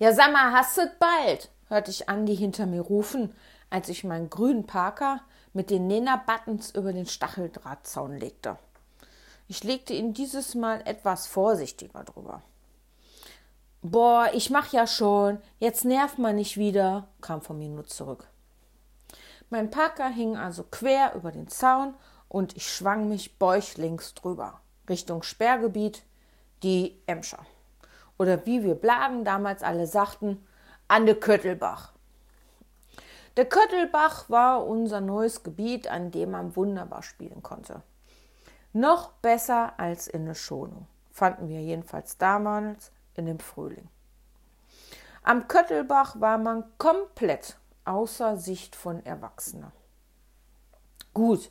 Ja, sag mal, hast du bald? hörte ich Andi hinter mir rufen, als ich meinen grünen Parker mit den Nena-Buttons über den Stacheldrahtzaun legte. Ich legte ihn dieses Mal etwas vorsichtiger drüber. Boah, ich mach ja schon, jetzt nervt man nicht wieder, kam von mir nur zurück. Mein Parker hing also quer über den Zaun und ich schwang mich bäuchlings drüber, Richtung Sperrgebiet, die Emscher. Oder wie wir Blagen damals alle sagten, an de Köttelbach. Der Köttelbach war unser neues Gebiet, an dem man wunderbar spielen konnte. Noch besser als in der Schonung, fanden wir jedenfalls damals in dem Frühling. Am Köttelbach war man komplett außer Sicht von Erwachsenen. Gut,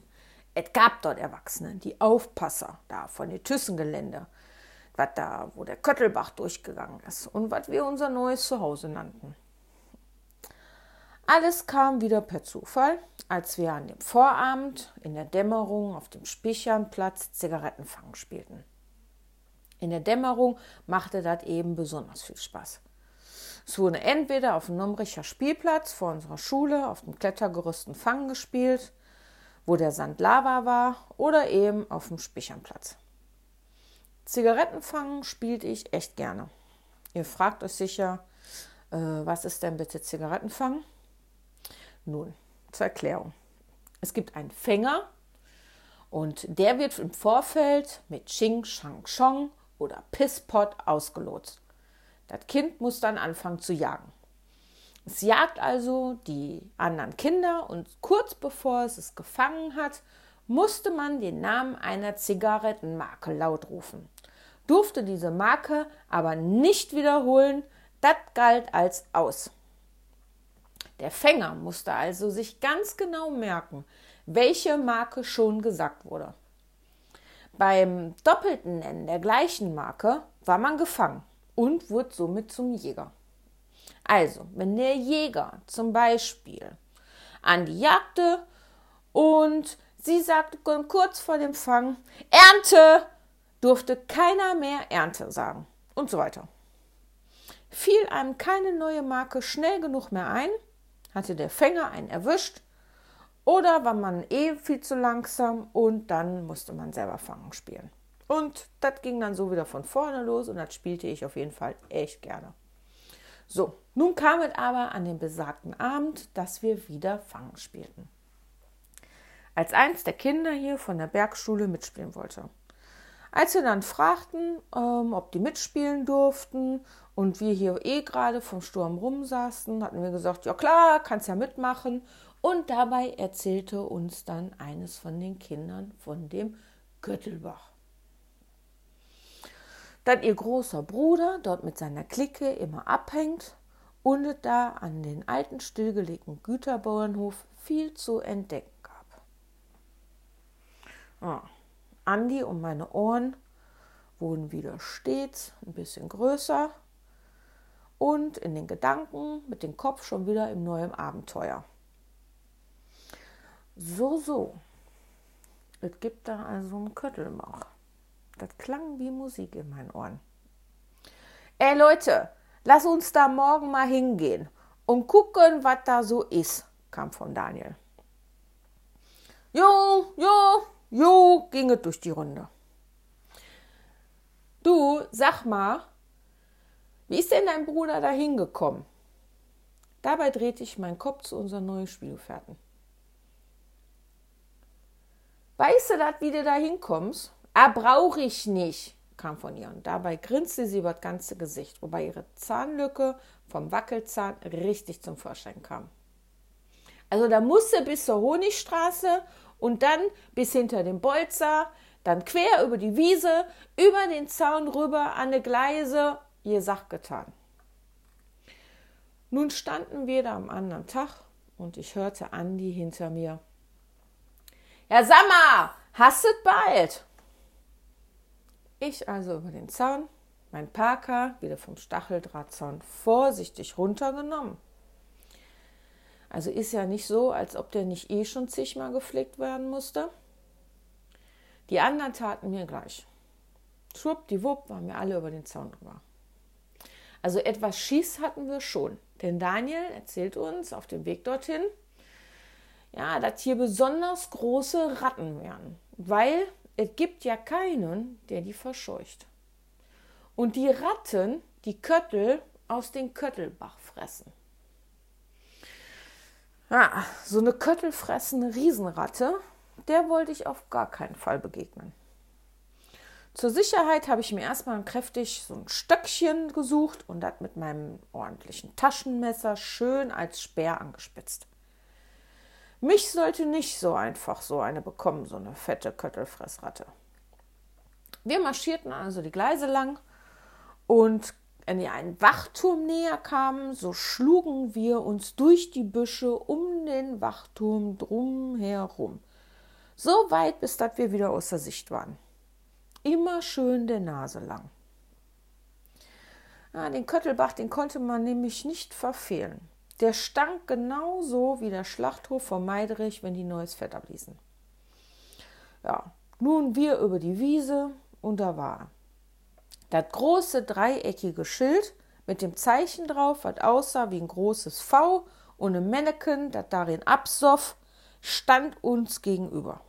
es gab dort Erwachsene, die Aufpasser da von den Thyssen-Gelände, was da, wo der Köttelbach durchgegangen ist und was wir unser neues Zuhause nannten. Alles kam wieder per Zufall, als wir an dem Vorabend in der Dämmerung auf dem Spichernplatz Zigarettenfang spielten. In der Dämmerung machte das eben besonders viel Spaß. Es wurde entweder auf dem Nomricher Spielplatz vor unserer Schule auf dem Klettergerüsten Fang gespielt, wo der Sand Lava war, oder eben auf dem Spichernplatz. Zigarettenfangen spielte ich echt gerne. Ihr fragt euch sicher, äh, was ist denn bitte Zigarettenfangen? Nun, zur Erklärung. Es gibt einen Fänger und der wird im Vorfeld mit Ching, Shang, Chong oder Pisspot ausgelotst. Das Kind muss dann anfangen zu jagen. Es jagt also die anderen Kinder und kurz bevor es es gefangen hat, musste man den Namen einer Zigarettenmarke laut rufen. Durfte diese Marke aber nicht wiederholen, das galt als aus. Der Fänger musste also sich ganz genau merken, welche Marke schon gesagt wurde. Beim doppelten Nennen der gleichen Marke war man gefangen und wurde somit zum Jäger. Also, wenn der Jäger zum Beispiel an die jagte und sie sagte kurz vor dem Fang Ernte, durfte keiner mehr Ernte sagen und so weiter. Fiel einem keine neue Marke schnell genug mehr ein, hatte der Fänger einen erwischt oder war man eh viel zu langsam und dann musste man selber fangen spielen. Und das ging dann so wieder von vorne los und das spielte ich auf jeden Fall echt gerne. So, nun kam es aber an den besagten Abend, dass wir wieder Fangen spielten. Als eins der Kinder hier von der Bergschule mitspielen wollte. Als wir dann fragten, ähm, ob die mitspielen durften und wir hier eh gerade vom Sturm rumsaßen, hatten wir gesagt, ja klar, kannst ja mitmachen. Und dabei erzählte uns dann eines von den Kindern von dem Göttelbach. Dass ihr großer Bruder dort mit seiner Clique immer abhängt und da an den alten stillgelegten Güterbauernhof viel zu entdecken gab. Ah, Andi und meine Ohren wurden wieder stets ein bisschen größer und in den Gedanken mit dem Kopf schon wieder im neuen Abenteuer. So, so. Es gibt da also einen Köttelmach. Das klang wie Musik in meinen Ohren. Ey Leute, lass uns da morgen mal hingehen und gucken, was da so ist, kam von Daniel. Jo, jo, jo, ging es durch die Runde. Du, sag mal, wie ist denn dein Bruder da hingekommen? Dabei drehte ich meinen Kopf zu unseren neuen Spielgefährten. Weißt du das, wie du da hinkommst? Ah, brauche ich nicht, kam von ihr. Und dabei grinste sie über das ganze Gesicht, wobei ihre Zahnlücke vom Wackelzahn richtig zum Vorschein kam. Also da musste bis zur Honigstraße und dann bis hinter dem Bolzer, dann quer über die Wiese, über den Zaun rüber an die Gleise ihr Sach getan. Nun standen wir da am anderen Tag und ich hörte Andi hinter mir. Ja, hast du bald? Ich also über den Zaun, mein Parker wieder vom Stacheldrahtzaun vorsichtig runtergenommen. Also ist ja nicht so, als ob der nicht eh schon zigmal gepflegt werden musste. Die anderen taten mir gleich. Schwuppdiwupp waren wir alle über den Zaun drüber. Also etwas Schieß hatten wir schon. Denn Daniel erzählt uns auf dem Weg dorthin, ja, dass hier besonders große Ratten wären, weil es gibt ja keinen, der die verscheucht. Und die Ratten, die Köttel aus dem Köttelbach fressen. Ja, so eine köttelfressende Riesenratte, der wollte ich auf gar keinen Fall begegnen. Zur Sicherheit habe ich mir erstmal kräftig so ein Stöckchen gesucht und das mit meinem ordentlichen Taschenmesser schön als Speer angespitzt. Mich sollte nicht so einfach so eine bekommen, so eine fette Köttelfressratte. Wir marschierten also die Gleise lang und wenn wir einen Wachturm näher kamen, so schlugen wir uns durch die Büsche um den Wachturm drum herum. So weit, bis dass wir wieder außer Sicht waren. Immer schön der Nase lang. Ja, den Köttelbach, den konnte man nämlich nicht verfehlen. Der stank genauso wie der Schlachthof von Meidrich, wenn die neues Fett abließen. Ja, nun wir über die Wiese und da war das große dreieckige Schild mit dem Zeichen drauf, was aussah wie ein großes V und ein Männchen, das darin absoff, stand uns gegenüber.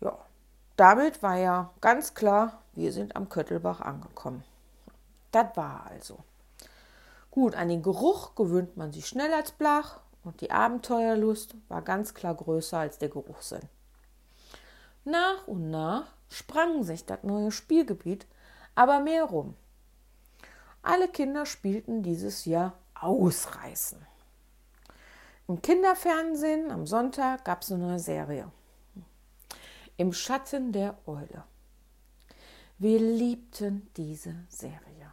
Ja, damit war ja ganz klar, wir sind am Köttelbach angekommen. Das war also. Gut, an den Geruch gewöhnt man sich schnell als Blach und die Abenteuerlust war ganz klar größer als der Geruchssinn. Nach und nach sprang sich das neue Spielgebiet aber mehr rum. Alle Kinder spielten dieses Jahr Ausreißen. Im Kinderfernsehen am Sonntag gab es eine neue Serie. Im Schatten der Eule. Wir liebten diese Serie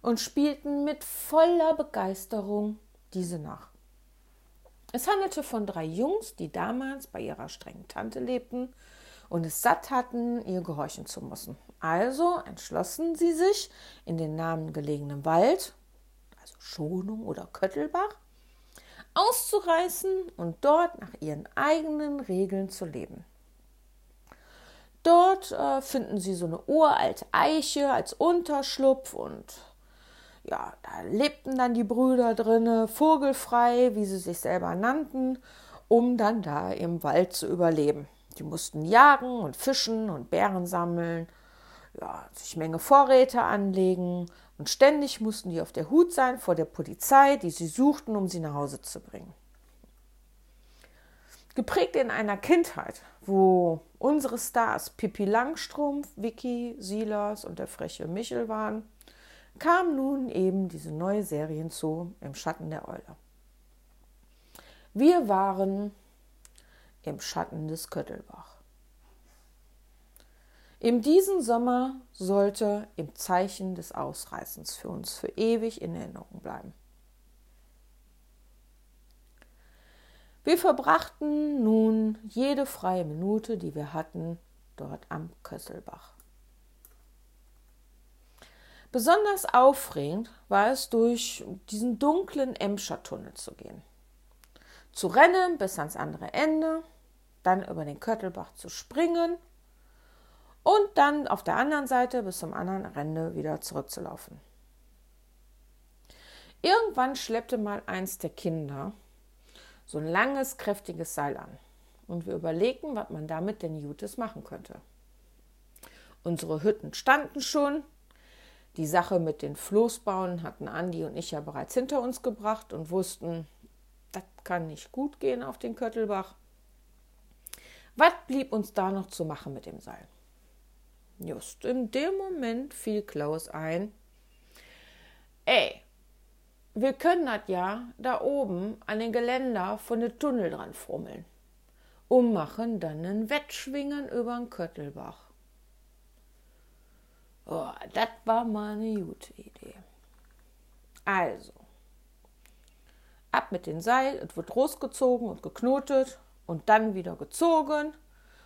und spielten mit voller Begeisterung diese nach. Es handelte von drei Jungs, die damals bei ihrer strengen Tante lebten und es satt hatten, ihr gehorchen zu müssen. Also entschlossen sie sich, in den Namen gelegenen Wald, also Schonung oder Köttelbach, auszureißen und dort nach ihren eigenen Regeln zu leben. Dort äh, finden sie so eine uralte Eiche als Unterschlupf und ja, da lebten dann die Brüder drinne, vogelfrei, wie sie sich selber nannten, um dann da im Wald zu überleben. Die mussten jagen und fischen und Beeren sammeln, ja, sich Menge Vorräte anlegen und ständig mussten die auf der Hut sein vor der Polizei, die sie suchten, um sie nach Hause zu bringen. Geprägt in einer Kindheit, wo unsere Stars Pippi Langstrumpf, Vicky, Silas und der freche Michel waren, kam nun eben diese neue Serie hinzu im Schatten der Eule. Wir waren im Schatten des Köttelbach. In diesem Sommer sollte im Zeichen des Ausreißens für uns für ewig in Erinnerung bleiben. Wir verbrachten nun jede freie Minute, die wir hatten, dort am Kösselbach. Besonders aufregend war es, durch diesen dunklen Emscher-Tunnel zu gehen. Zu rennen bis ans andere Ende, dann über den Köttelbach zu springen und dann auf der anderen Seite bis zum anderen Ende wieder zurückzulaufen. Irgendwann schleppte mal eins der Kinder so ein langes, kräftiges Seil an und wir überlegten, was man damit denn Jutes machen könnte. Unsere Hütten standen schon, die Sache mit den Floßbauen hatten Andi und ich ja bereits hinter uns gebracht und wussten, das kann nicht gut gehen auf den Köttelbach. Was blieb uns da noch zu machen mit dem Seil? Just in dem Moment fiel Klaus ein, ey, wir können das ja da oben an den Geländer von den Tunnel dran frummeln und machen dann einen Wettschwingen über den Köttelbach. Oh, das war mal eine gute Idee. Also, ab mit dem Seil, es wird losgezogen und geknotet und dann wieder gezogen,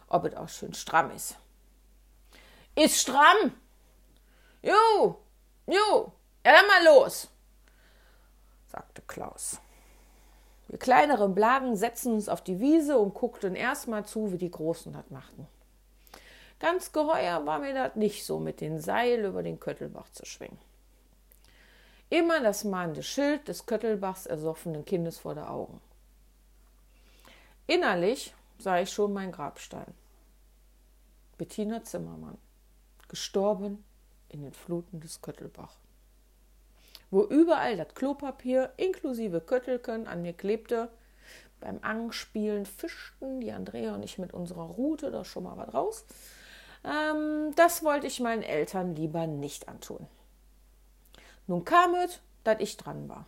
ob es auch schön stramm ist. Ist stramm! Jo, jo, ja dann mal los, sagte Klaus. Wir kleineren Blagen setzten uns auf die Wiese und guckten erstmal zu, wie die Großen das machten. Ganz geheuer war mir das nicht so, mit den Seil über den Köttelbach zu schwingen. Immer das mahnende Schild des Köttelbachs ersoffenen Kindes vor der Augen. Innerlich sah ich schon meinen Grabstein. Bettina Zimmermann, gestorben in den Fluten des Köttelbach. Wo überall das Klopapier inklusive Köttelken an mir klebte, beim Angspielen fischten die Andrea und ich mit unserer Rute da schon mal was raus. Ähm, das wollte ich meinen Eltern lieber nicht antun. Nun kam es, dass ich dran war.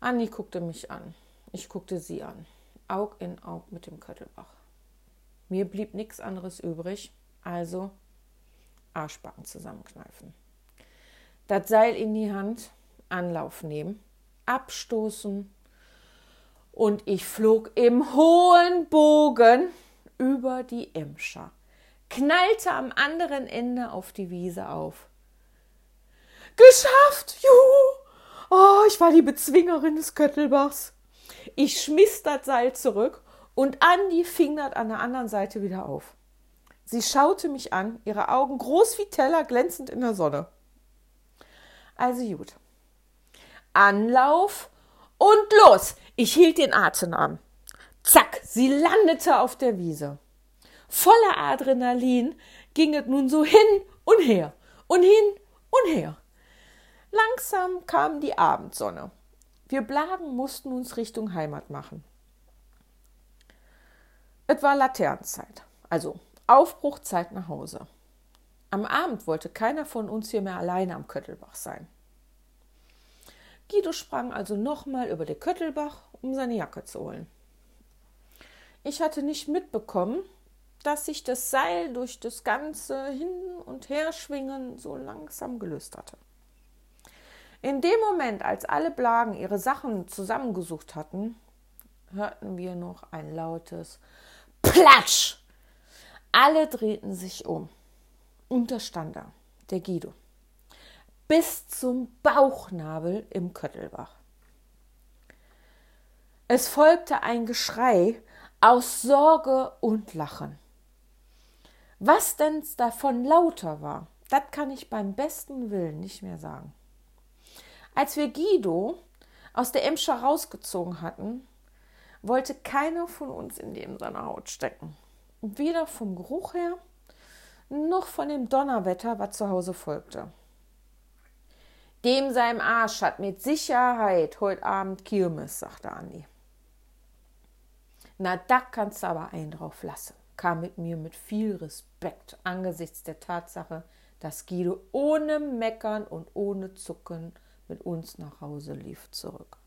Anni guckte mich an. Ich guckte sie an. Aug in Aug mit dem Köttelbach. Mir blieb nichts anderes übrig, also Arschbacken zusammenkneifen. Das Seil in die Hand, Anlauf nehmen, abstoßen und ich flog im hohen Bogen über die Emscher, knallte am anderen Ende auf die Wiese auf. Geschafft! Juhu! Oh, ich war die Bezwingerin des Köttelbachs. Ich schmiss das Seil zurück und Andi fing das an der anderen Seite wieder auf. Sie schaute mich an, ihre Augen groß wie Teller, glänzend in der Sonne. Also gut. Anlauf und los! Ich hielt den Atem an. Zack, sie landete auf der Wiese. Voller Adrenalin ging es nun so hin und her und hin und her. Langsam kam die Abendsonne. Wir Blagen mussten uns Richtung Heimat machen. Es war Laternenzeit, also Aufbruchzeit nach Hause. Am Abend wollte keiner von uns hier mehr alleine am Köttelbach sein. Guido sprang also nochmal über den Köttelbach, um seine Jacke zu holen. Ich hatte nicht mitbekommen, dass sich das Seil durch das ganze Hin- und Herschwingen so langsam gelöst hatte. In dem Moment, als alle Blagen ihre Sachen zusammengesucht hatten, hörten wir noch ein lautes Platsch! Alle drehten sich um. Und da stand da, der Guido, bis zum Bauchnabel im Köttelbach. Es folgte ein Geschrei aus Sorge und Lachen. Was denn davon lauter war, das kann ich beim besten Willen nicht mehr sagen. Als wir Guido aus der Emscher rausgezogen hatten, wollte keiner von uns in dem seiner Haut stecken. weder vom Geruch her, noch von dem Donnerwetter, was zu Hause folgte. Dem seinem Arsch hat mit Sicherheit heute Abend Kirmes, sagte Andi. Na, da kannst du aber einen drauf lassen, kam mit mir mit viel Respekt angesichts der Tatsache, dass Guido ohne Meckern und ohne Zucken mit uns nach Hause lief zurück.